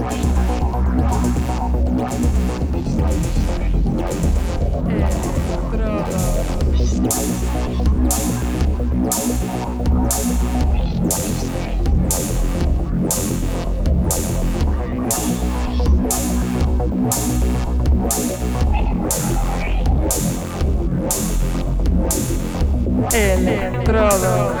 Estrada. Electrodos.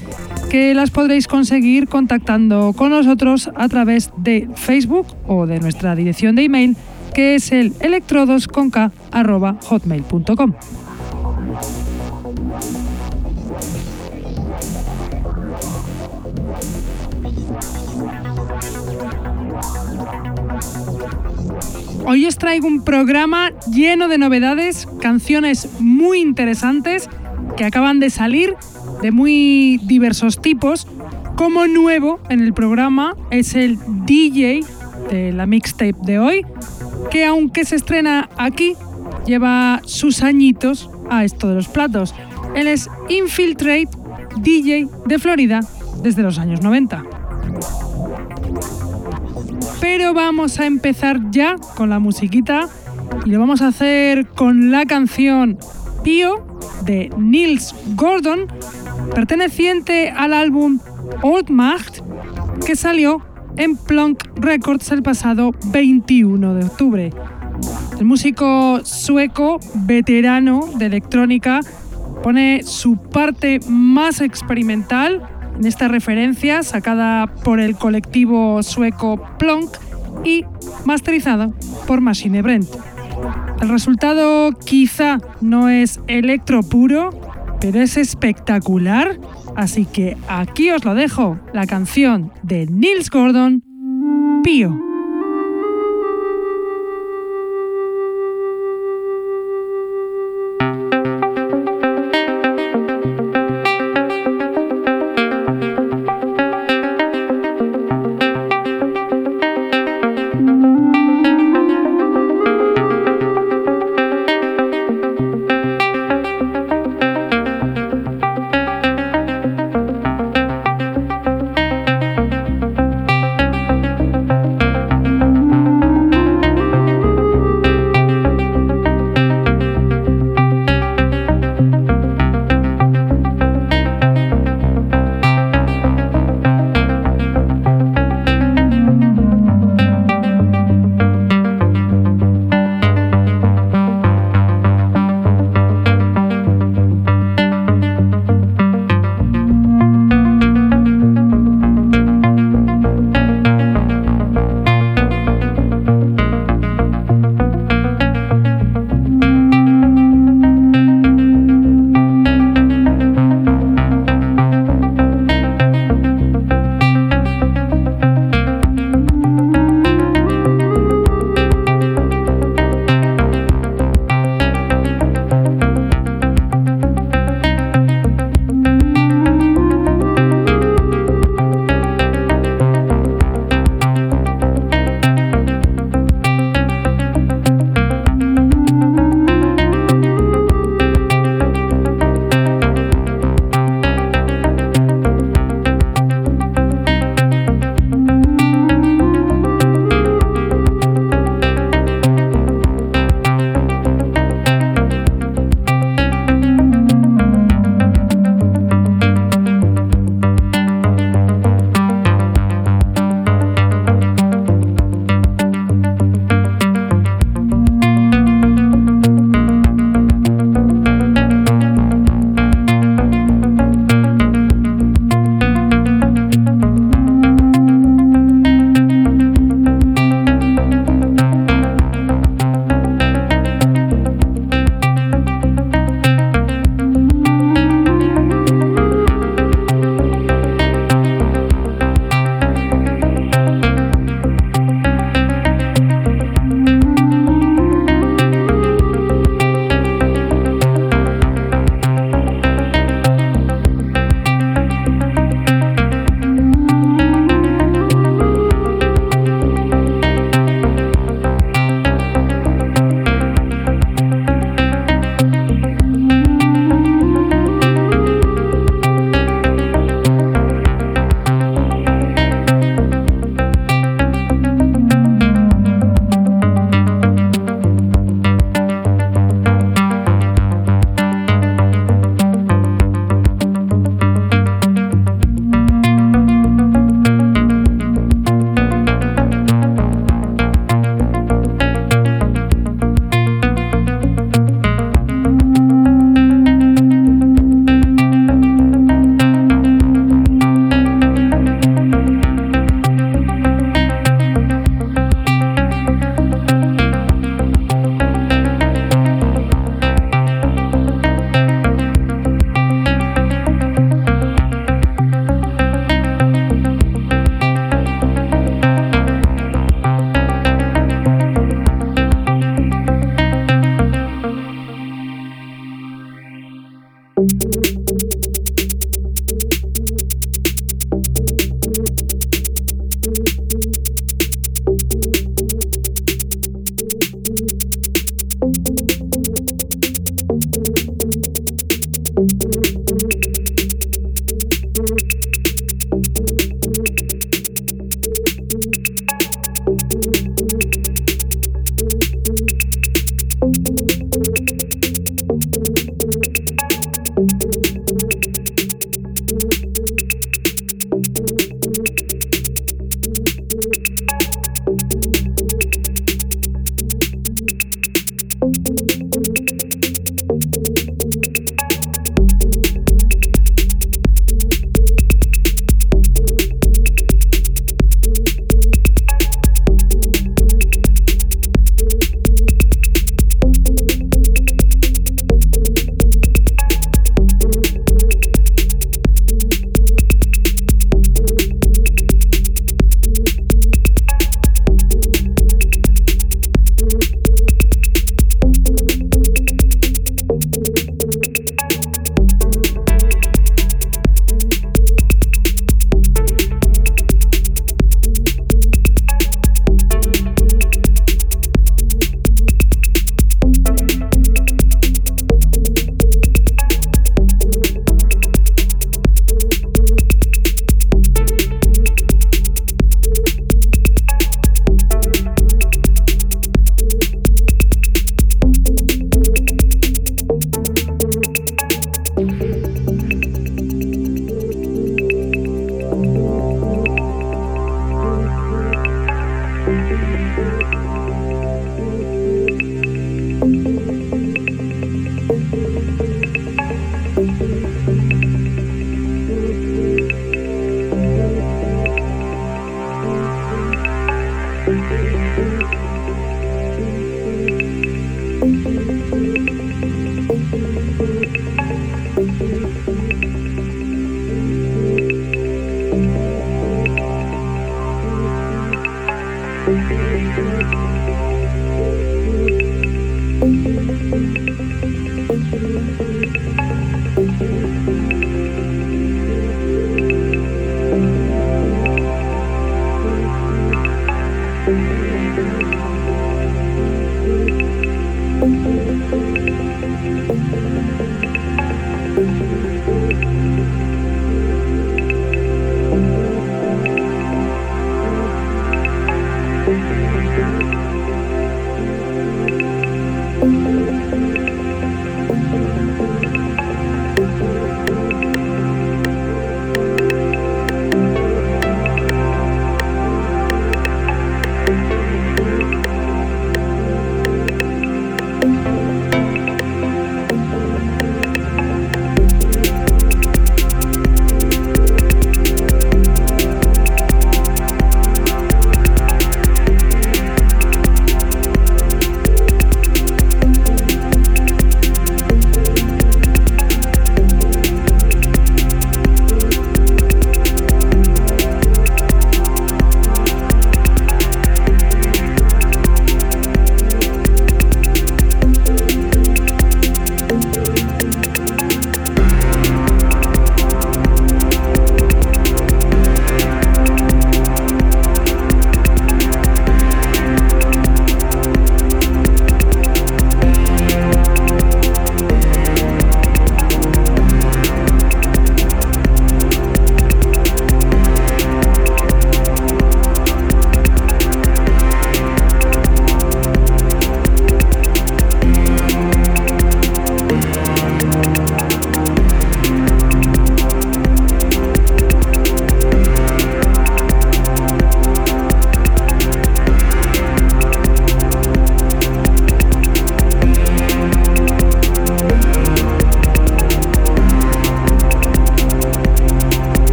que las podréis conseguir contactando con nosotros a través de Facebook o de nuestra dirección de email que es el electrodosconk.hotmail.com. Hoy os traigo un programa lleno de novedades, canciones muy interesantes que acaban de salir de muy diversos tipos. Como nuevo en el programa es el DJ de la mixtape de hoy, que aunque se estrena aquí, lleva sus añitos a esto de los platos. Él es Infiltrate, DJ de Florida desde los años 90. Pero vamos a empezar ya con la musiquita y lo vamos a hacer con la canción Pío de Nils Gordon perteneciente al álbum Old Macht que salió en Plunk Records el pasado 21 de octubre. El músico sueco veterano de electrónica pone su parte más experimental en esta referencia sacada por el colectivo sueco Plonk y masterizada por Machine Brent. El resultado quizá no es electro puro, pero es espectacular. Así que aquí os lo dejo, la canción de Nils Gordon, Pío.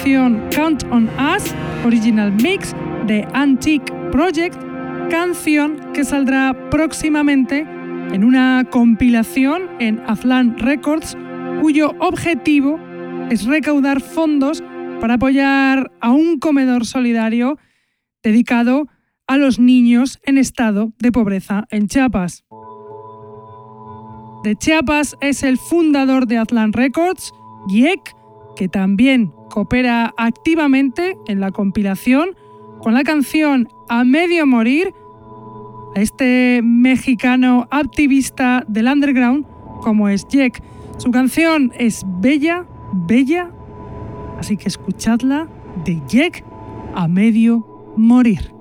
Canción Count on Us, original mix de Antique Project, canción que saldrá próximamente en una compilación en Azlan Records, cuyo objetivo es recaudar fondos para apoyar a un comedor solidario dedicado a los niños en estado de pobreza en Chiapas. De Chiapas es el fundador de Azlan Records Yek, que también coopera activamente en la compilación con la canción A Medio Morir, este mexicano activista del underground como es Yek. Su canción es bella, bella, así que escuchadla de Yek a Medio Morir.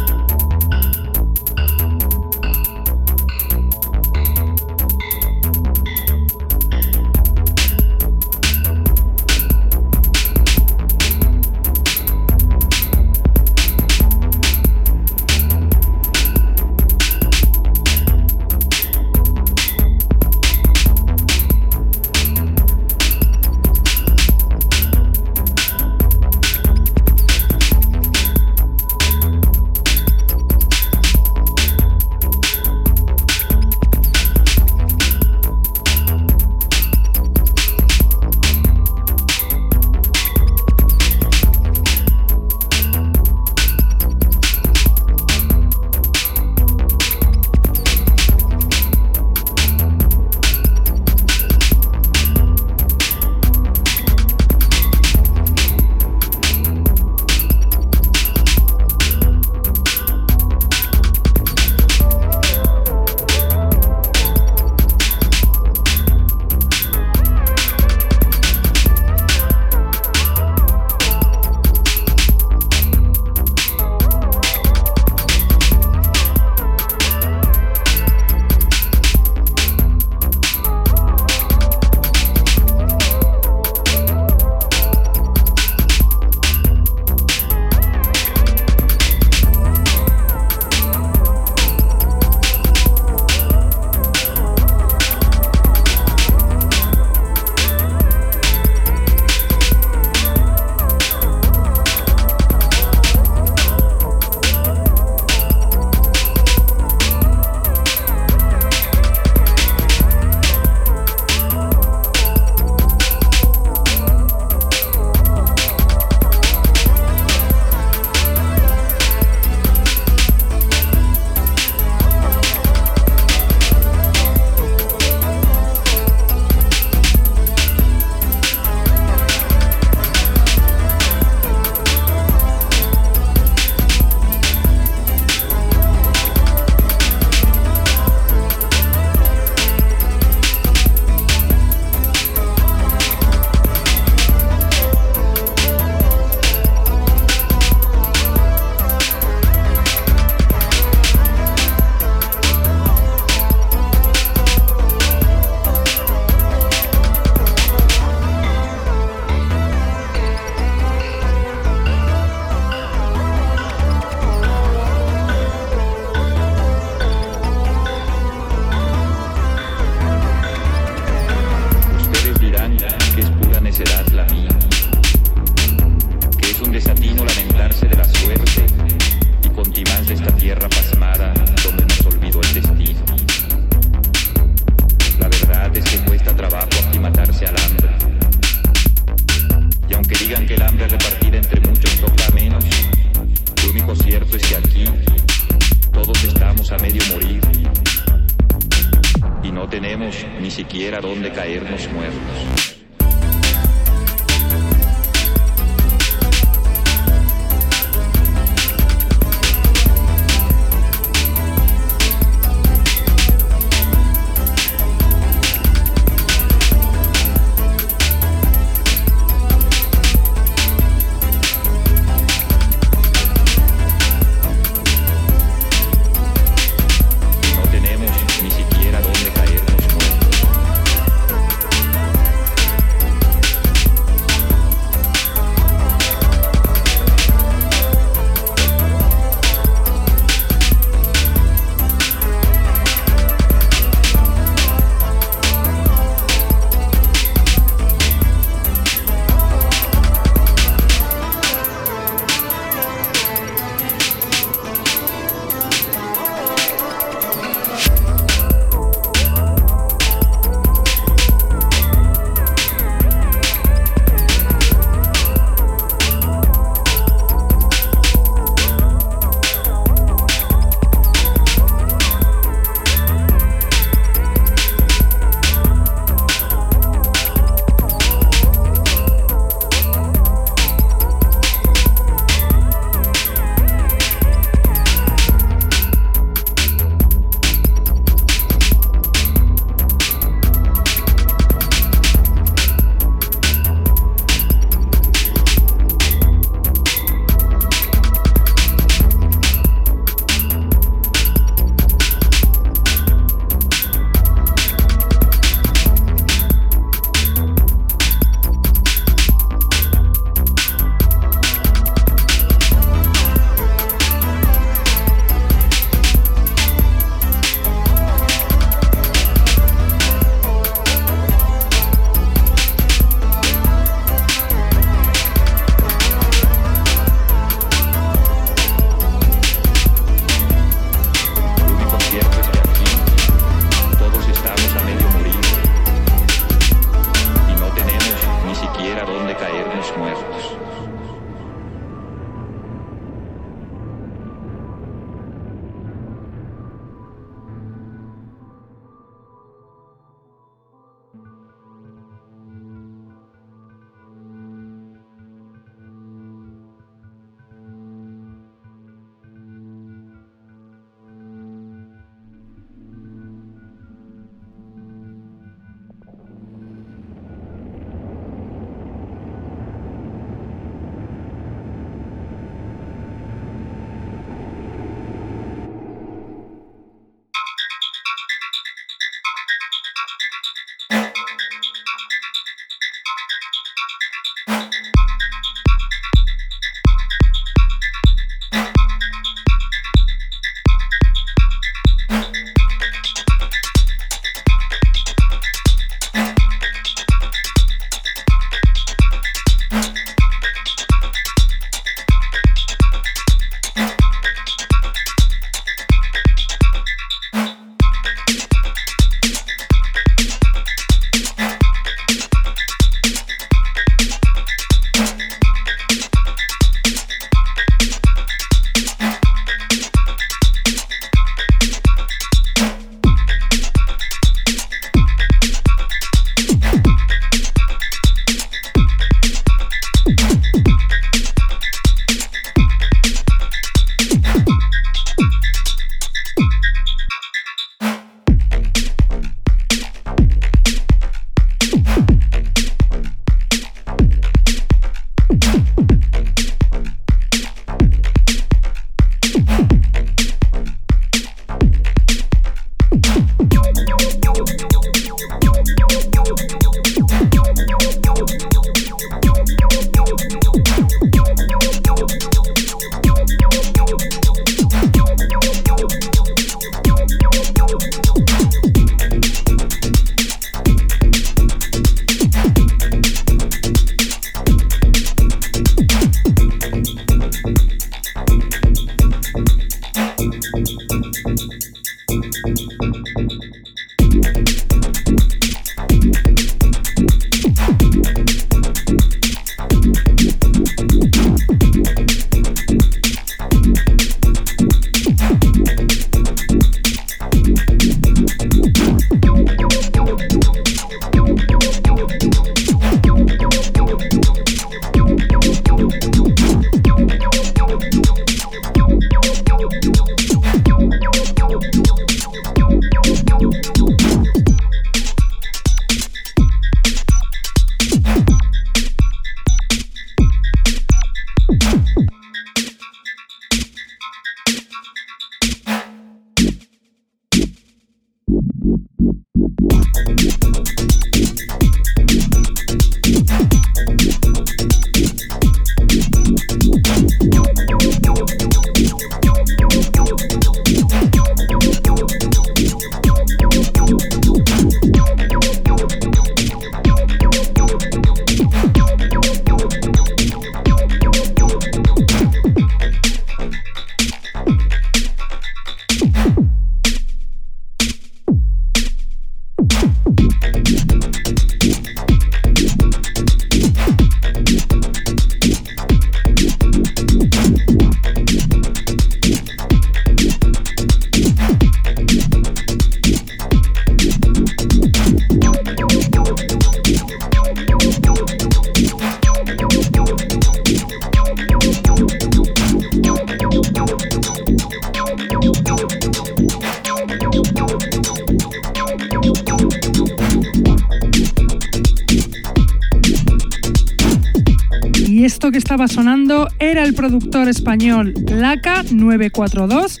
Productor español Laca 942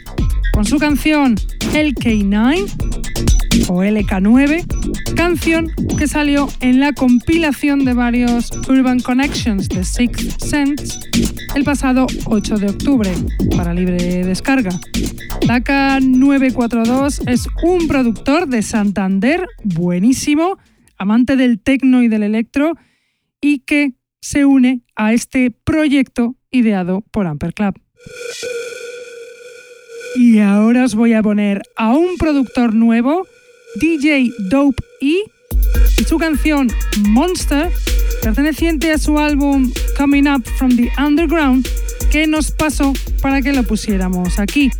con su canción LK9 o LK9, canción que salió en la compilación de varios Urban Connections de Sixth Sense el pasado 8 de octubre para libre descarga. Laca 942 es un productor de Santander buenísimo, amante del techno y del electro y que se une a este proyecto ideado por Amper Club. Y ahora os voy a poner a un productor nuevo, DJ Dope E, y su canción Monster, perteneciente a su álbum Coming Up from the Underground, que nos pasó para que lo pusiéramos aquí.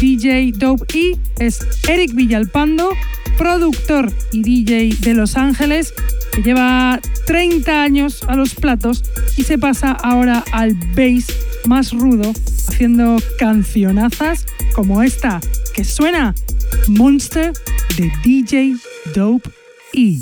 DJ Dope E es Eric Villalpando, productor y DJ de Los Ángeles, que lleva 30 años a los platos y se pasa ahora al bass más rudo, haciendo cancionazas como esta que suena Monster de DJ Dope E.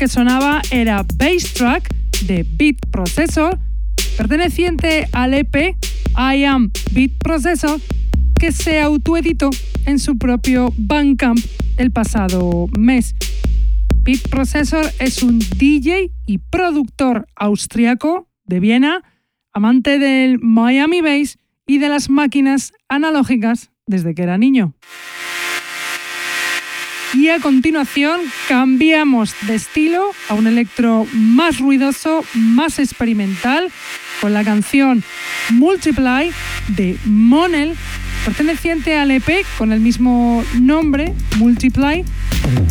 que sonaba era Bass Track de Beat Processor, perteneciente al EP I Am Beat Processor, que se autoeditó en su propio Bandcamp el pasado mes. Beat Processor es un DJ y productor austriaco de Viena, amante del Miami Bass y de las máquinas analógicas desde que era niño. Y a continuación cambiamos de estilo a un electro más ruidoso, más experimental, con la canción Multiply de Monel, perteneciente al EP con el mismo nombre, Multiply,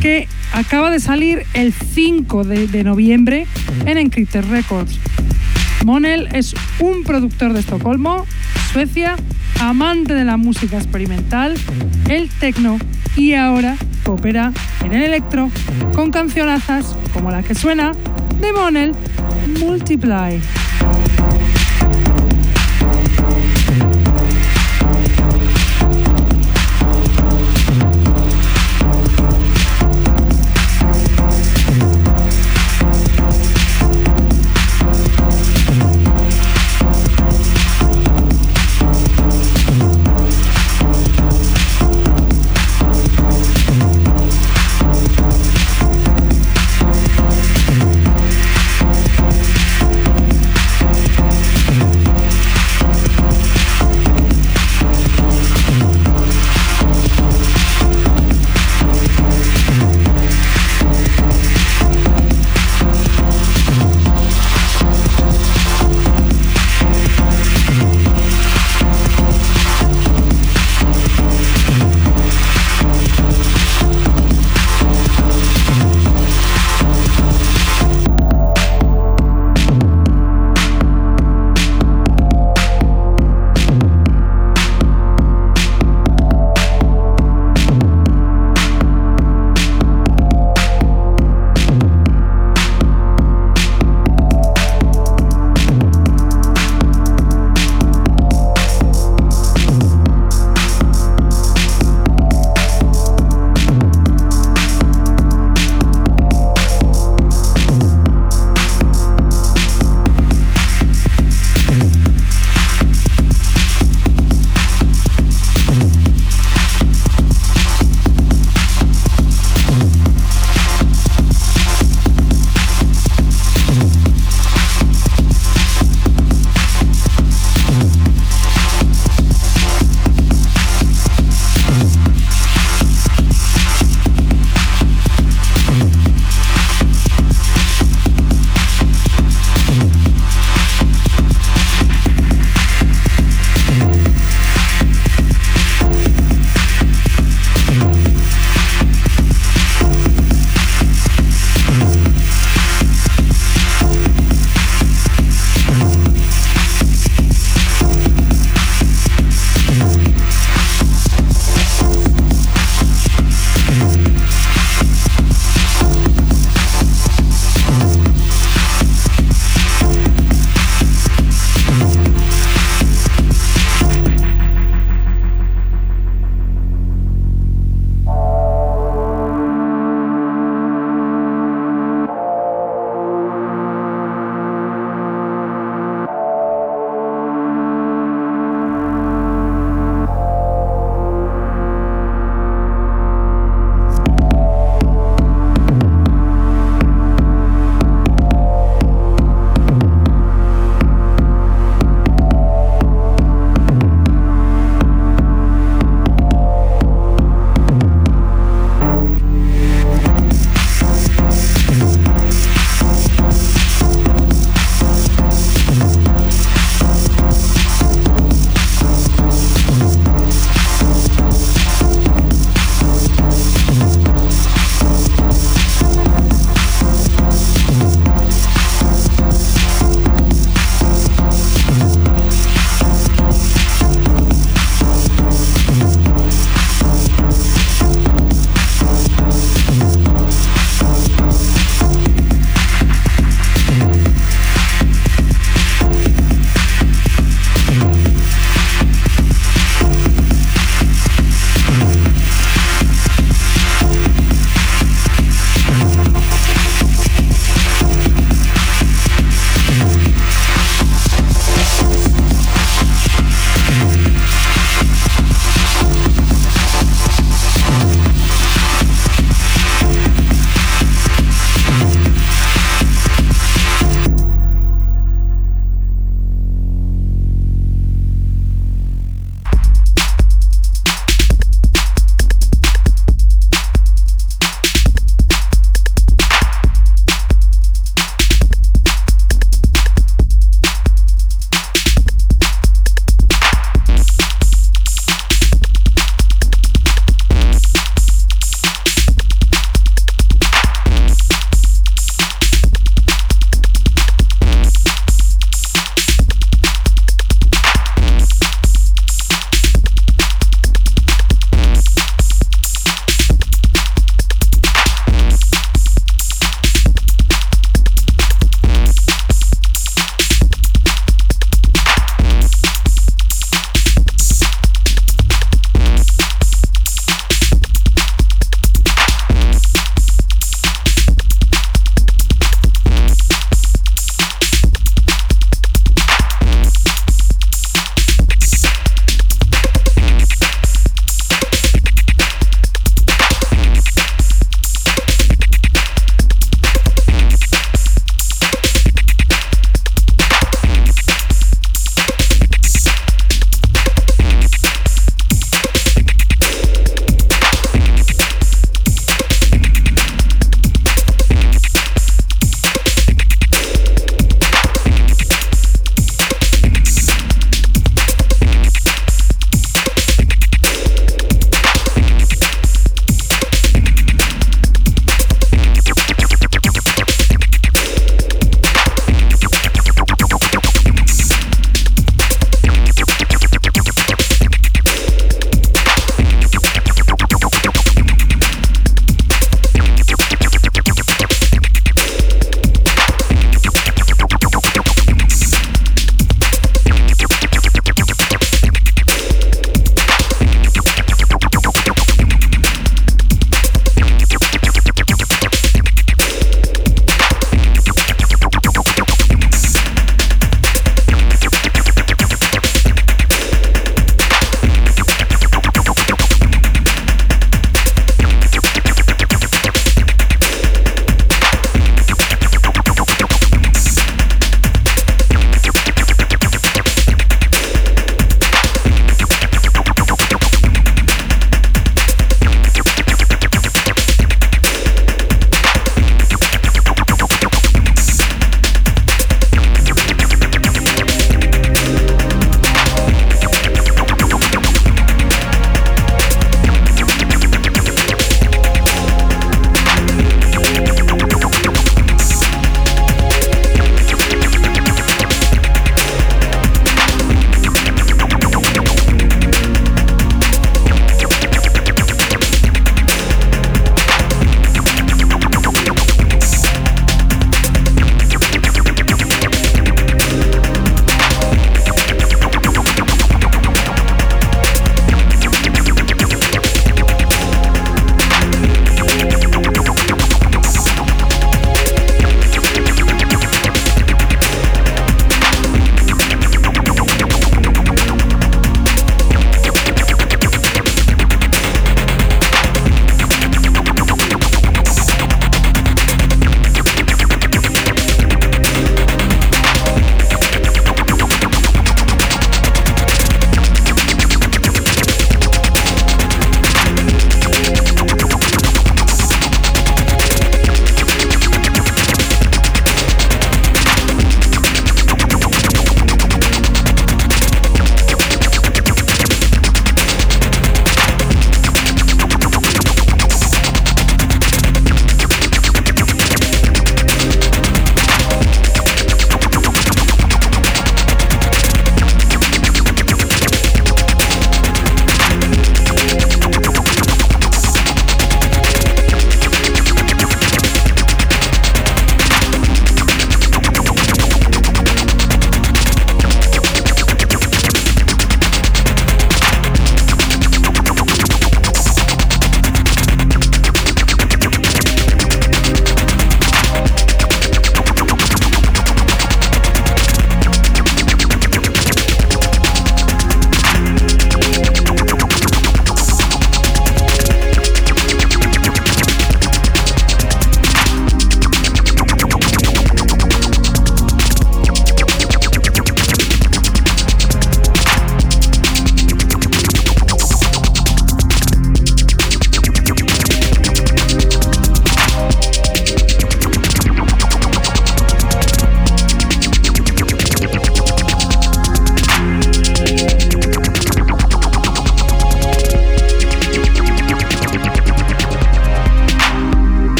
que acaba de salir el 5 de, de noviembre en Encrypted Records. Monel es un productor de Estocolmo, Suecia, amante de la música experimental, el techno y ahora coopera en el electro con cancionazas como la que suena de Monel, Multiply.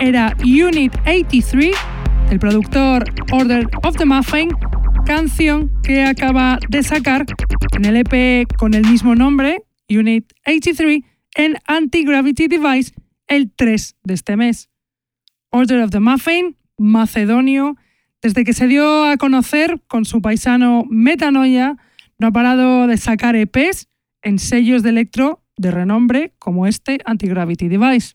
Era Unit 83, el productor Order of the Muffin, canción que acaba de sacar en el EP con el mismo nombre, Unit 83, en Anti-Gravity Device el 3 de este mes. Order of the Muffin, macedonio, desde que se dio a conocer con su paisano Metanoia, no ha parado de sacar EPs en sellos de electro de renombre como este Anti-Gravity Device.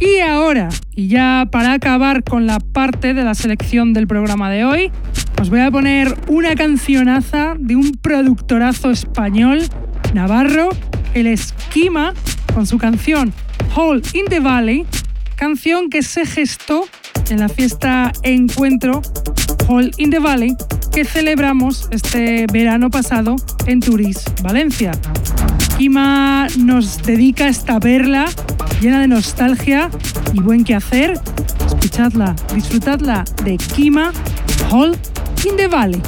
Y ahora, y ya para acabar con la parte de la selección del programa de hoy, os voy a poner una cancionaza de un productorazo español, Navarro, el Esquima, con su canción Hole in the Valley, canción que se gestó en la fiesta Encuentro Hall in the Valley que celebramos este verano pasado en Turís, Valencia. Kima nos dedica esta perla llena de nostalgia y buen quehacer. Escuchadla, disfrutadla de Kima Hall in the Valley.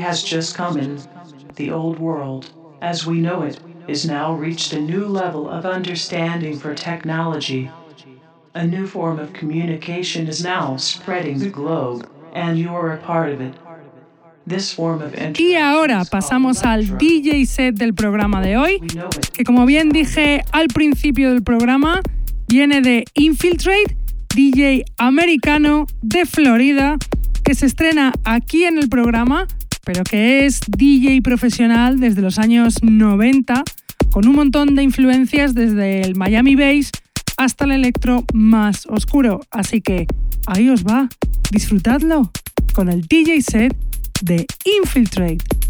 Has just come in. The old world, as we know it, is now reached a new level of understanding for technology. A new form of communication is now spreading the globe, and you're a part of it. This form of y ahora pasamos al DJ set del programa de hoy, que como bien dije al principio del programa, viene de Infiltrate, DJ americano de Florida, que se estrena aquí en el programa, pero que es DJ profesional desde los años 90, con un montón de influencias desde el Miami Bass hasta el electro más oscuro. Así que ahí os va, disfrutadlo con el DJ set de Infiltrate.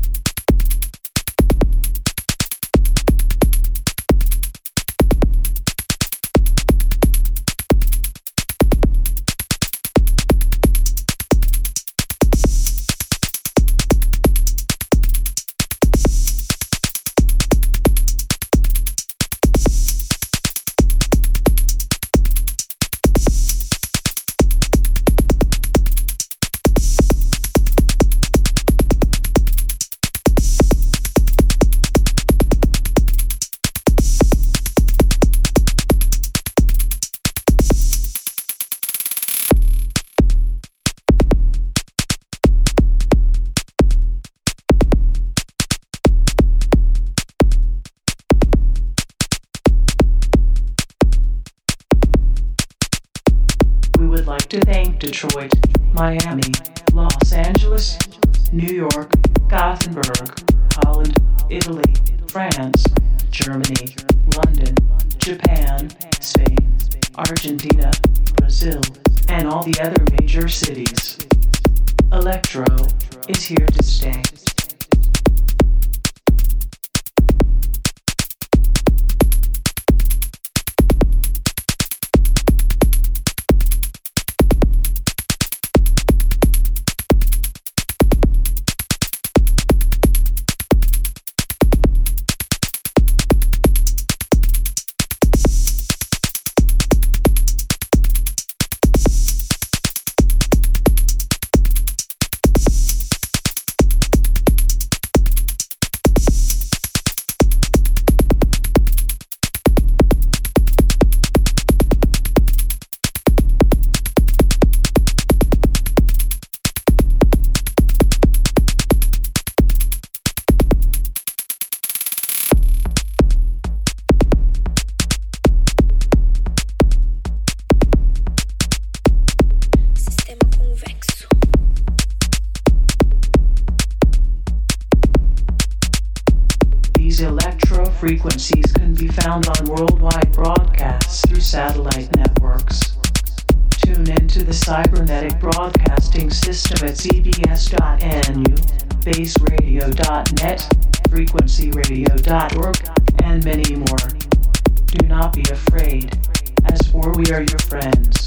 Miami, frequencies can be found on worldwide broadcasts through satellite networks. Tune into the cybernetic broadcasting system at cbs.nu, baseradio.net, frequencyradio.org, and many more. Do not be afraid, as for we are your friends.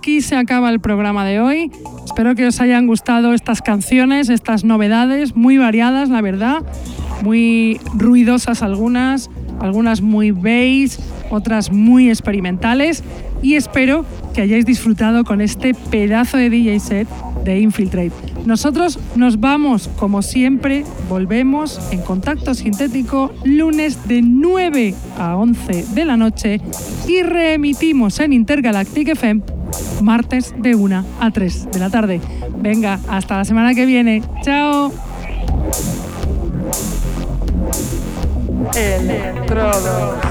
Aquí se acaba el programa de hoy. Espero que os hayan gustado estas canciones, estas novedades, muy variadas, la verdad. Muy ruidosas algunas, algunas muy bass, otras muy experimentales. Y espero que hayáis disfrutado con este pedazo de DJ set de Infiltrate. Nosotros nos vamos, como siempre, volvemos en contacto sintético lunes de 9 a 11 de la noche y reemitimos en Intergalactic FM martes de 1 a 3 de la tarde. Venga, hasta la semana que viene. Chao. Thank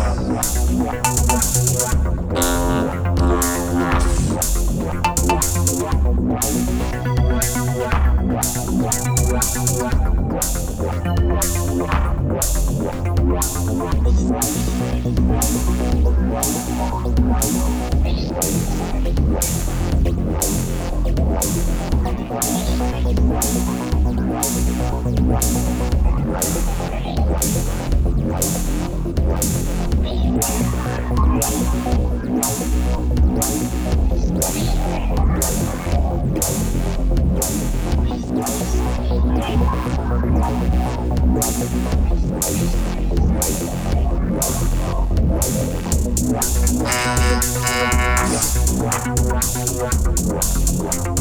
Wow.